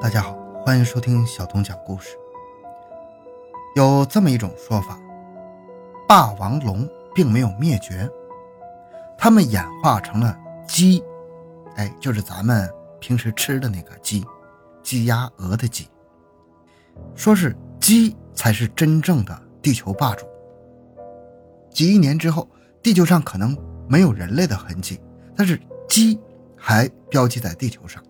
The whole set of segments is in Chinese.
大家好，欢迎收听小童讲故事。有这么一种说法，霸王龙并没有灭绝，它们演化成了鸡，哎，就是咱们平时吃的那个鸡，鸡鸭鹅的鸡。说是鸡才是真正的地球霸主。几亿年之后，地球上可能没有人类的痕迹，但是鸡还标记在地球上。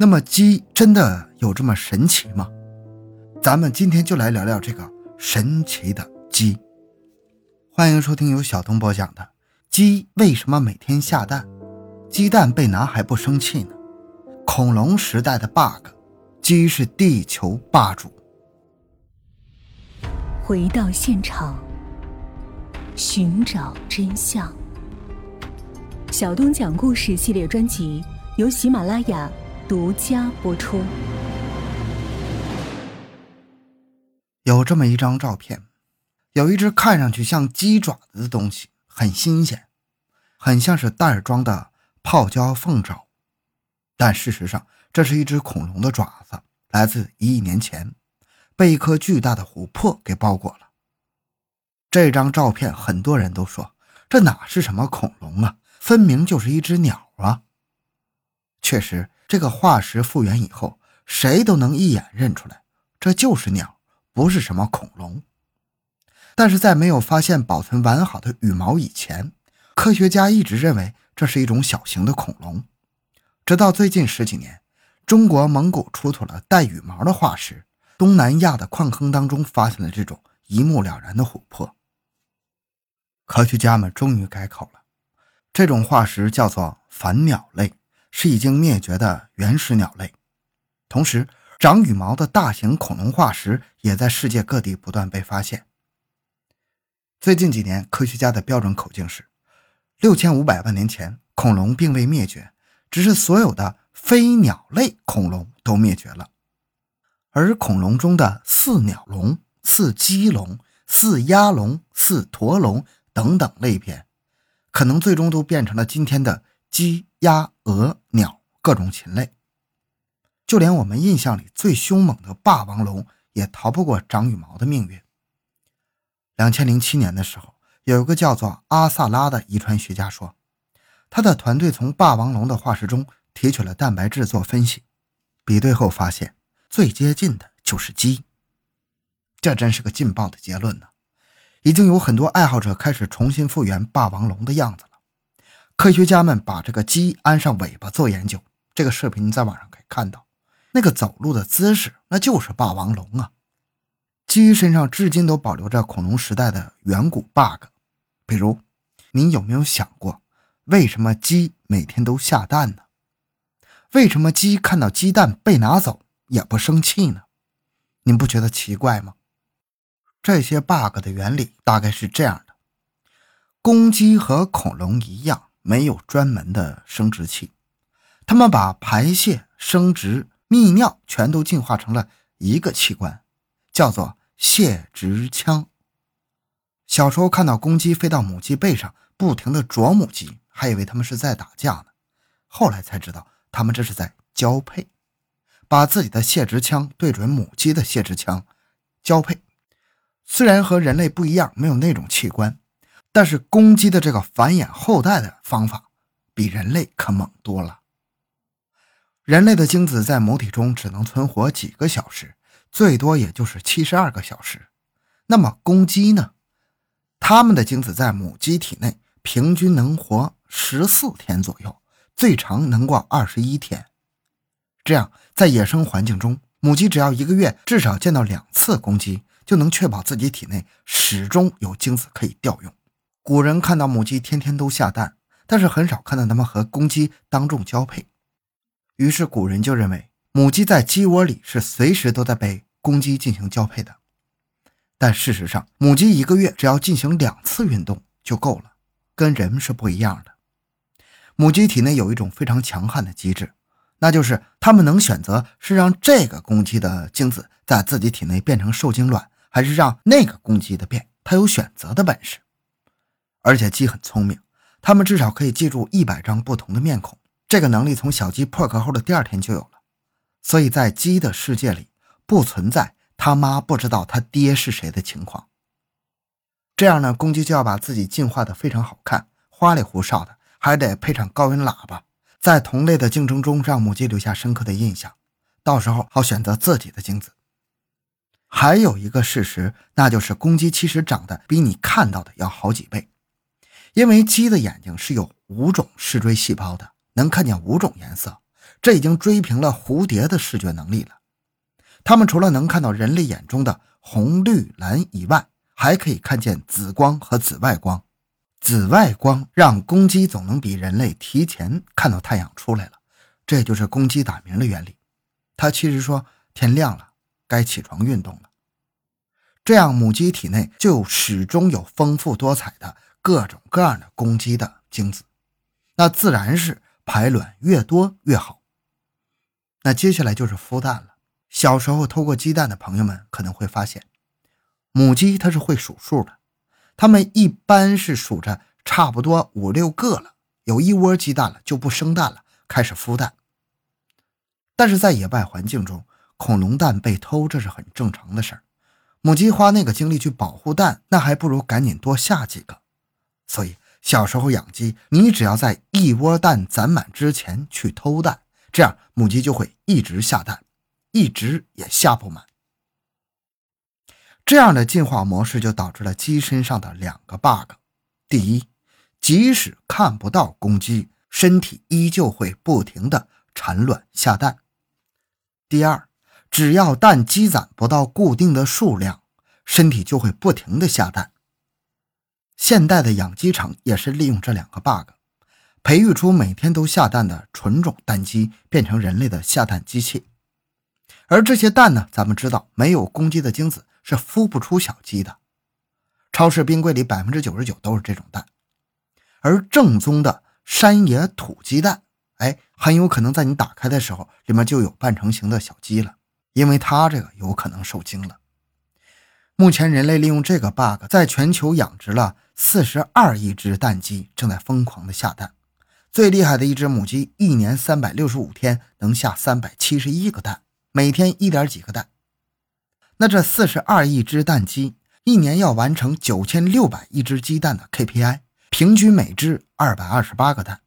那么鸡真的有这么神奇吗？咱们今天就来聊聊这个神奇的鸡。欢迎收听由小东播讲的《鸡为什么每天下蛋？鸡蛋被拿还不生气呢？恐龙时代的 bug，鸡是地球霸主。回到现场，寻找真相。小东讲故事系列专辑由喜马拉雅。独家播出。有这么一张照片，有一只看上去像鸡爪子的东西，很新鲜，很像是袋装的泡椒凤爪，但事实上这是一只恐龙的爪子，来自一亿年前，被一颗巨大的琥珀给包裹了。这张照片很多人都说，这哪是什么恐龙啊，分明就是一只鸟啊！确实。这个化石复原以后，谁都能一眼认出来，这就是鸟，不是什么恐龙。但是在没有发现保存完好的羽毛以前，科学家一直认为这是一种小型的恐龙。直到最近十几年，中国蒙古出土了带羽毛的化石，东南亚的矿坑当中发现了这种一目了然的琥珀。科学家们终于改口了，这种化石叫做反鸟类。是已经灭绝的原始鸟类，同时长羽毛的大型恐龙化石也在世界各地不断被发现。最近几年，科学家的标准口径是：六千五百万年前，恐龙并未灭绝，只是所有的非鸟类恐龙都灭绝了。而恐龙中的似鸟龙、似鸡龙、似鸭龙、似驼龙等等类别，可能最终都变成了今天的。鸡、鸭、鹅、鸟，各种禽类，就连我们印象里最凶猛的霸王龙，也逃不过长羽毛的命运。两千零七年的时候，有一个叫做阿萨拉的遗传学家说，他的团队从霸王龙的化石中提取了蛋白质做分析，比对后发现最接近的就是鸡。这真是个劲爆的结论呢！已经有很多爱好者开始重新复原霸王龙的样子。科学家们把这个鸡安上尾巴做研究，这个视频在网上可以看到，那个走路的姿势那就是霸王龙啊！鸡身上至今都保留着恐龙时代的远古 bug，比如，你有没有想过，为什么鸡每天都下蛋呢？为什么鸡看到鸡蛋被拿走也不生气呢？您不觉得奇怪吗？这些 bug 的原理大概是这样的：公鸡和恐龙一样。没有专门的生殖器，他们把排泄、生殖、泌尿全都进化成了一个器官，叫做泄殖腔。小时候看到公鸡飞到母鸡背上，不停地啄母鸡，还以为他们是在打架呢。后来才知道，他们这是在交配，把自己的泄殖腔对准母鸡的泄殖腔，交配。虽然和人类不一样，没有那种器官。但是公鸡的这个繁衍后代的方法，比人类可猛多了。人类的精子在母体中只能存活几个小时，最多也就是七十二个小时。那么公鸡呢？它们的精子在母鸡体内平均能活十四天左右，最长能过二十一天。这样，在野生环境中，母鸡只要一个月至少见到两次公鸡，就能确保自己体内始终有精子可以调用。古人看到母鸡天天都下蛋，但是很少看到它们和公鸡当众交配。于是古人就认为母鸡在鸡窝里是随时都在被公鸡进行交配的。但事实上，母鸡一个月只要进行两次运动就够了，跟人是不一样的。母鸡体内有一种非常强悍的机制，那就是它们能选择是让这个公鸡的精子在自己体内变成受精卵，还是让那个公鸡的变。它有选择的本事。而且鸡很聪明，它们至少可以记住一百张不同的面孔。这个能力从小鸡破壳后的第二天就有了。所以在鸡的世界里不存在他妈不知道他爹是谁的情况。这样呢，公鸡就要把自己进化的非常好看，花里胡哨的，还得配上高音喇叭，在同类的竞争中让母鸡留下深刻的印象，到时候好选择自己的精子。还有一个事实，那就是公鸡其实长得比你看到的要好几倍，因为鸡的眼睛是有五种视锥细胞的，能看见五种颜色，这已经追平了蝴蝶的视觉能力了。它们除了能看到人类眼中的红、绿、蓝以外，还可以看见紫光和紫外光。紫外光让公鸡总能比人类提前看到太阳出来了，这就是公鸡打鸣的原理。它其实说天亮了。该起床运动了，这样母鸡体内就始终有丰富多彩的各种各样的公鸡的精子，那自然是排卵越多越好。那接下来就是孵蛋了。小时候偷过鸡蛋的朋友们可能会发现，母鸡它是会数数的，它们一般是数着差不多五六个了，有一窝鸡蛋了就不生蛋了，开始孵蛋。但是在野外环境中，恐龙蛋被偷，这是很正常的事儿。母鸡花那个精力去保护蛋，那还不如赶紧多下几个。所以小时候养鸡，你只要在一窝蛋攒满之前去偷蛋，这样母鸡就会一直下蛋，一直也下不满。这样的进化模式就导致了鸡身上的两个 bug：第一，即使看不到公鸡，身体依旧会不停的产卵下蛋；第二。只要蛋积攒不到固定的数量，身体就会不停的下蛋。现代的养鸡场也是利用这两个 bug，培育出每天都下蛋的纯种蛋鸡，变成人类的下蛋机器。而这些蛋呢，咱们知道没有公鸡的精子是孵不出小鸡的。超市冰柜里百分之九十九都是这种蛋，而正宗的山野土鸡蛋，哎，很有可能在你打开的时候，里面就有半成型的小鸡了。因为它这个有可能受精了。目前，人类利用这个 bug，在全球养殖了四十二亿只蛋鸡，正在疯狂的下蛋。最厉害的一只母鸡，一年三百六十五天能下三百七十一个蛋，每天一点几个蛋。那这四十二亿只蛋鸡，一年要完成九千六百亿只鸡蛋的 KPI，平均每只二百二十八个蛋。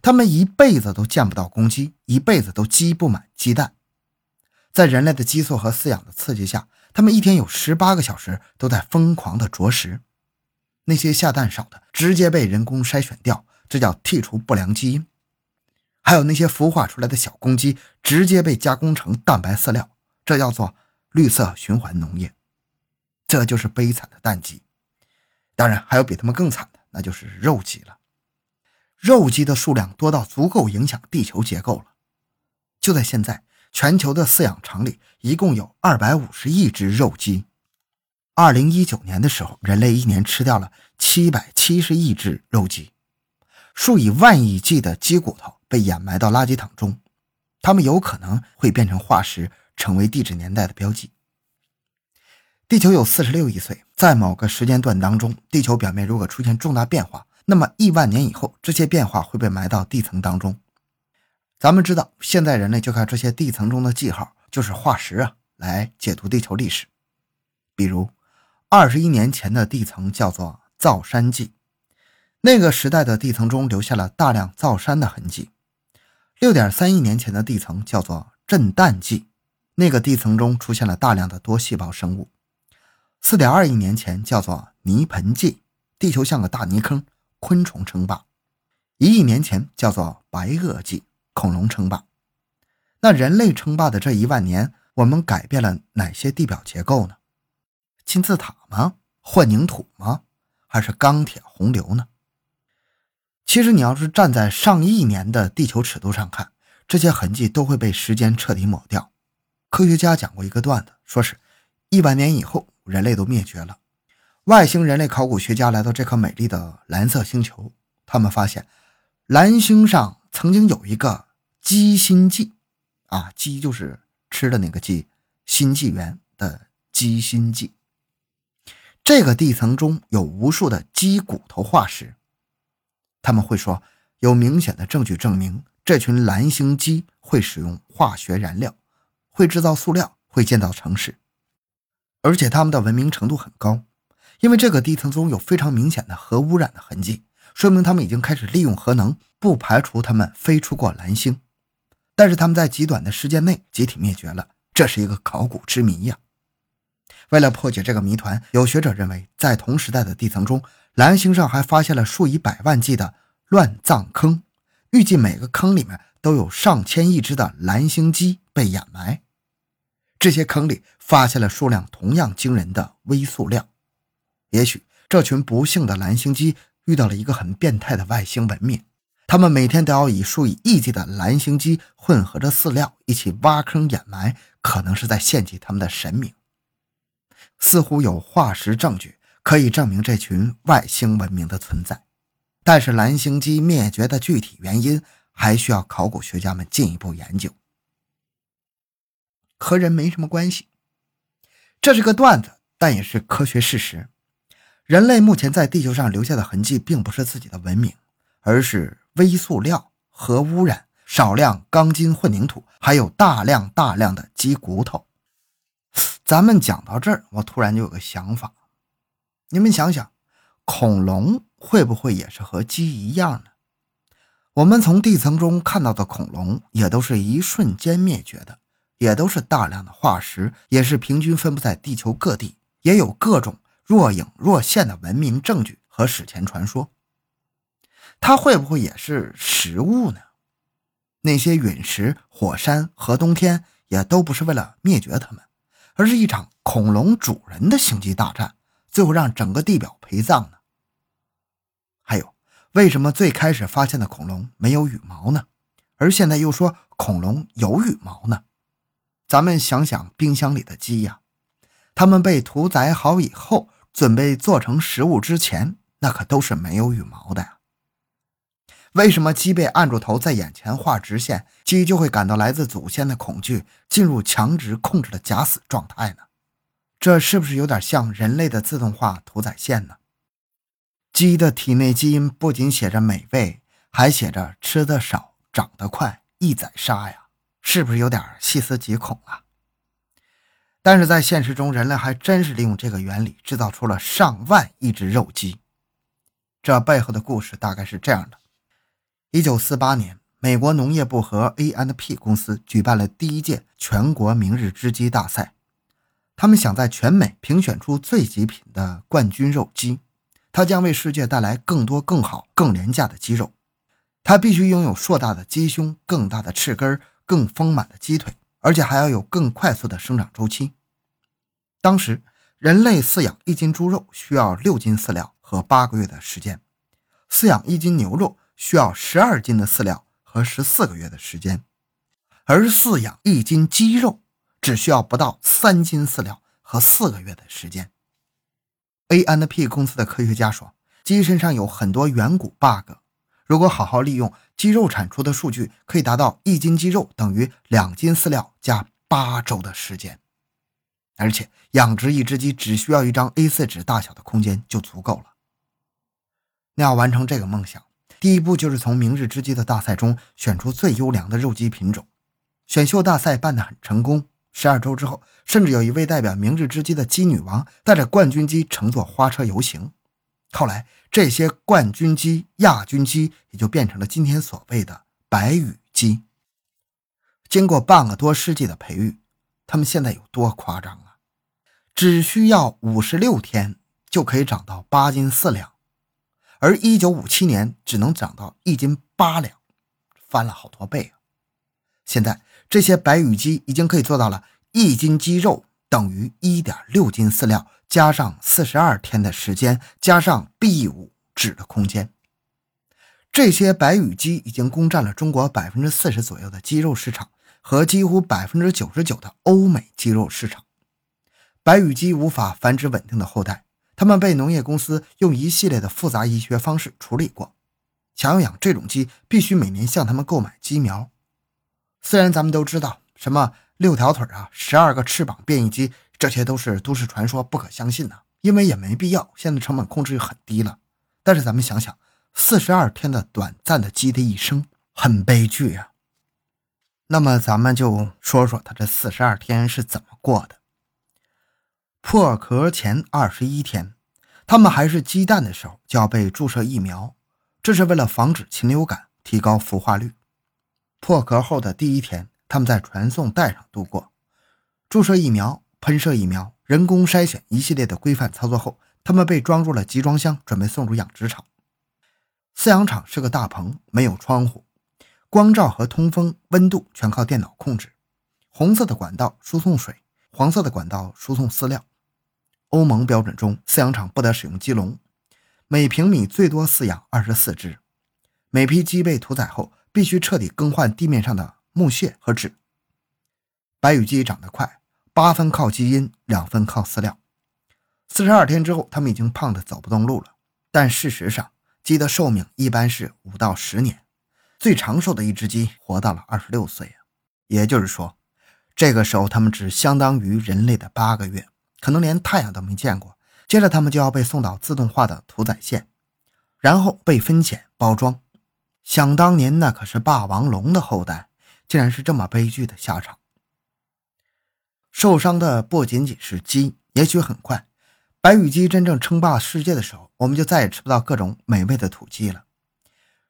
它们一辈子都见不到公鸡，一辈子都积不满鸡蛋。在人类的激素和饲养的刺激下，它们一天有十八个小时都在疯狂的啄食。那些下蛋少的，直接被人工筛选掉，这叫剔除不良基因。还有那些孵化出来的小公鸡，直接被加工成蛋白饲料，这叫做绿色循环农业。这就是悲惨的蛋鸡。当然，还有比它们更惨的，那就是肉鸡了。肉鸡的数量多到足够影响地球结构了。就在现在。全球的饲养场里一共有二百五十亿只肉鸡。二零一九年的时候，人类一年吃掉了七百七十亿只肉鸡，数以万亿计的鸡骨头被掩埋到垃圾桶中，它们有可能会变成化石，成为地质年代的标记。地球有四十六亿岁，在某个时间段当中，地球表面如果出现重大变化，那么亿万年以后，这些变化会被埋到地层当中。咱们知道，现在人类就靠这些地层中的记号，就是化石啊，来解读地球历史。比如，二十一年前的地层叫做造山纪，那个时代的地层中留下了大量造山的痕迹。六点三亿年前的地层叫做震旦纪，那个地层中出现了大量的多细胞生物。四点二亿年前叫做泥盆纪，地球像个大泥坑，昆虫称霸。一亿年前叫做白垩纪。恐龙称霸，那人类称霸的这一万年，我们改变了哪些地表结构呢？金字塔吗？混凝土吗？还是钢铁洪流呢？其实，你要是站在上亿年的地球尺度上看，这些痕迹都会被时间彻底抹掉。科学家讲过一个段子，说是一百年以后，人类都灭绝了，外星人类考古学家来到这颗美丽的蓝色星球，他们发现蓝星上曾经有一个。鸡心纪，啊，鸡就是吃的那个鸡，新纪元的鸡心纪。这个地层中有无数的鸡骨头化石，他们会说有明显的证据证明这群蓝星鸡会使用化学燃料，会制造塑料，会建造城市，而且他们的文明程度很高，因为这个地层中有非常明显的核污染的痕迹，说明他们已经开始利用核能，不排除他们飞出过蓝星。但是他们在极短的时间内集体灭绝了，这是一个考古之谜呀。为了破解这个谜团，有学者认为，在同时代的地层中，蓝星上还发现了数以百万计的乱葬坑，预计每个坑里面都有上千亿只的蓝星鸡被掩埋。这些坑里发现了数量同样惊人的微塑料。也许这群不幸的蓝星鸡遇到了一个很变态的外星文明。他们每天都要以数以亿计的蓝星鸡混合着饲料一起挖坑掩埋，可能是在献祭他们的神明。似乎有化石证据可以证明这群外星文明的存在，但是蓝星机灭绝的具体原因还需要考古学家们进一步研究。和人没什么关系，这是个段子，但也是科学事实。人类目前在地球上留下的痕迹，并不是自己的文明，而是。微塑料、核污染、少量钢筋混凝土，还有大量大量的鸡骨头。咱们讲到这儿，我突然就有个想法：你们想想，恐龙会不会也是和鸡一样呢？我们从地层中看到的恐龙，也都是一瞬间灭绝的，也都是大量的化石，也是平均分布在地球各地，也有各种若隐若现的文明证据和史前传说。它会不会也是食物呢？那些陨石、火山和冬天也都不是为了灭绝它们，而是一场恐龙主人的星际大战，最后让整个地表陪葬呢？还有，为什么最开始发现的恐龙没有羽毛呢？而现在又说恐龙有羽毛呢？咱们想想冰箱里的鸡呀，它们被屠宰好以后，准备做成食物之前，那可都是没有羽毛的呀。为什么鸡被按住头在眼前画直线，鸡就会感到来自祖先的恐惧，进入强制控制的假死状态呢？这是不是有点像人类的自动化屠宰线呢？鸡的体内基因不仅写着美味，还写着吃的少、长得快、易宰杀呀，是不是有点细思极恐啊？但是在现实中，人类还真是利用这个原理制造出了上万亿只肉鸡。这背后的故事大概是这样的。一九四八年，美国农业部和 A.N.P. 公司举办了第一届全国明日之鸡大赛。他们想在全美评选出最极品的冠军肉鸡，它将为世界带来更多、更好、更廉价的鸡肉。它必须拥有硕大的鸡胸、更大的翅根、更丰满的鸡腿，而且还要有更快速的生长周期。当时，人类饲养一斤猪肉需要六斤饲料和八个月的时间，饲养一斤牛肉。需要十二斤的饲料和十四个月的时间，而饲养一斤鸡肉只需要不到三斤饲料和四个月的时间。A N P 公司的科学家说，鸡身上有很多远古 bug，如果好好利用鸡肉产出的数据，可以达到一斤鸡肉等于两斤饲料加八周的时间。而且养殖一只鸡只需要一张 A4 纸大小的空间就足够了。那要完成这个梦想。第一步就是从明日之鸡的大赛中选出最优良的肉鸡品种。选秀大赛办得很成功。十二周之后，甚至有一位代表明日之鸡的鸡女王带着冠军鸡乘坐花车游行。后来，这些冠军鸡、亚军鸡也就变成了今天所谓的白羽鸡。经过半个多世纪的培育，它们现在有多夸张啊？只需要五十六天就可以长到八斤四两。而一九五七年只能长到一斤八两，翻了好多倍啊！现在这些白羽鸡已经可以做到了一斤鸡肉等于一点六斤饲料，加上四十二天的时间，加上 B 五纸的空间。这些白羽鸡已经攻占了中国百分之四十左右的鸡肉市场和几乎百分之九十九的欧美鸡肉市场。白羽鸡无法繁殖稳定的后代。他们被农业公司用一系列的复杂医学方式处理过。想要养这种鸡，必须每年向他们购买鸡苗。虽然咱们都知道什么六条腿啊、十二个翅膀变异鸡，这些都是都市传说，不可相信呐，因为也没必要。现在成本控制很低了。但是咱们想想，四十二天的短暂的鸡的一生，很悲剧啊。那么咱们就说说他这四十二天是怎么过的。破壳前二十一天，他们还是鸡蛋的时候就要被注射疫苗，这是为了防止禽流感，提高孵化率。破壳后的第一天，他们在传送带上度过，注射疫苗、喷射疫苗、人工筛选一系列的规范操作后，他们被装入了集装箱，准备送入养殖场。饲养场是个大棚，没有窗户，光照和通风、温度全靠电脑控制。红色的管道输送水，黄色的管道输送饲料。欧盟标准中，饲养场不得使用鸡笼，每平米最多饲养二十四只。每批鸡被屠宰后，必须彻底更换地面上的木屑和纸。白羽鸡长得快，八分靠基因，两分靠饲料。四十二天之后，它们已经胖得走不动路了。但事实上，鸡的寿命一般是五到十年，最长寿的一只鸡活到了二十六岁！也就是说，这个时候它们只相当于人类的八个月。可能连太阳都没见过，接着他们就要被送到自动化的屠宰线，然后被分拣包装。想当年那可是霸王龙的后代，竟然是这么悲剧的下场。受伤的不仅仅是鸡，也许很快，白羽鸡真正称霸世界的时候，我们就再也吃不到各种美味的土鸡了。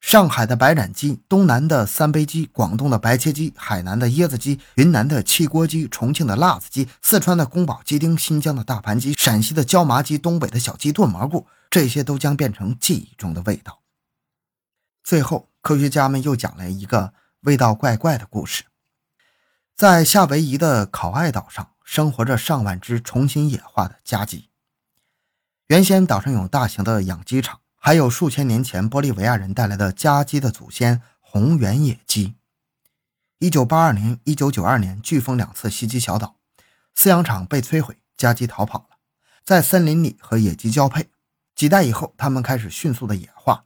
上海的白斩鸡，东南的三杯鸡，广东的白切鸡，海南的椰子鸡，云南的汽锅鸡，重庆的辣子鸡，四川的宫保鸡丁，新疆的大盘鸡，陕西的椒麻鸡，东北的小鸡炖蘑菇，这些都将变成记忆中的味道。最后，科学家们又讲了一个味道怪怪的故事：在夏威夷的考爱岛上，生活着上万只重新野化的家鸡。原先岛上有大型的养鸡场。还有数千年前玻利维亚人带来的家鸡的祖先红原野鸡。一九八二年、一九九二年，飓风两次袭击小岛，饲养场被摧毁，家鸡逃跑了，在森林里和野鸡交配。几代以后，它们开始迅速的野化。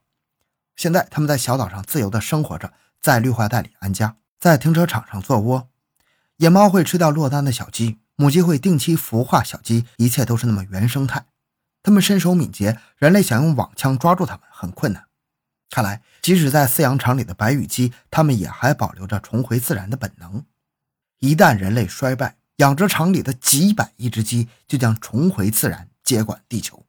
现在，它们在小岛上自由的生活着，在绿化带里安家，在停车场上做窝。野猫会吃掉落单的小鸡，母鸡会定期孵化小鸡，一切都是那么原生态。它们身手敏捷，人类想用网枪抓住它们很困难。看来，即使在饲养场里的白羽鸡，它们也还保留着重回自然的本能。一旦人类衰败，养殖场里的几百亿只鸡就将重回自然，接管地球。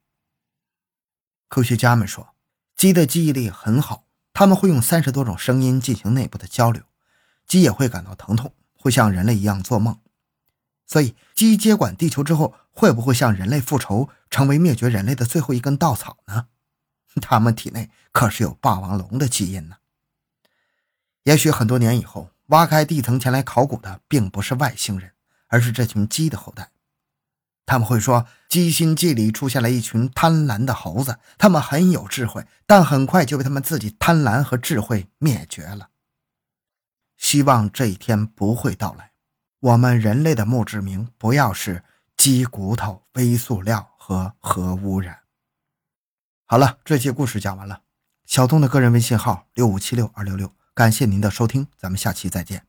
科学家们说，鸡的记忆力很好，他们会用三十多种声音进行内部的交流。鸡也会感到疼痛，会像人类一样做梦。所以，鸡接管地球之后，会不会向人类复仇，成为灭绝人类的最后一根稻草呢？他们体内可是有霸王龙的基因呢。也许很多年以后，挖开地层前来考古的，并不是外星人，而是这群鸡的后代。他们会说，鸡心记里出现了一群贪婪的猴子，他们很有智慧，但很快就被他们自己贪婪和智慧灭绝了。希望这一天不会到来。我们人类的墓志铭不要是鸡骨头、微塑料和核污染。好了，这期故事讲完了。小东的个人微信号六五七六二六六，感谢您的收听，咱们下期再见。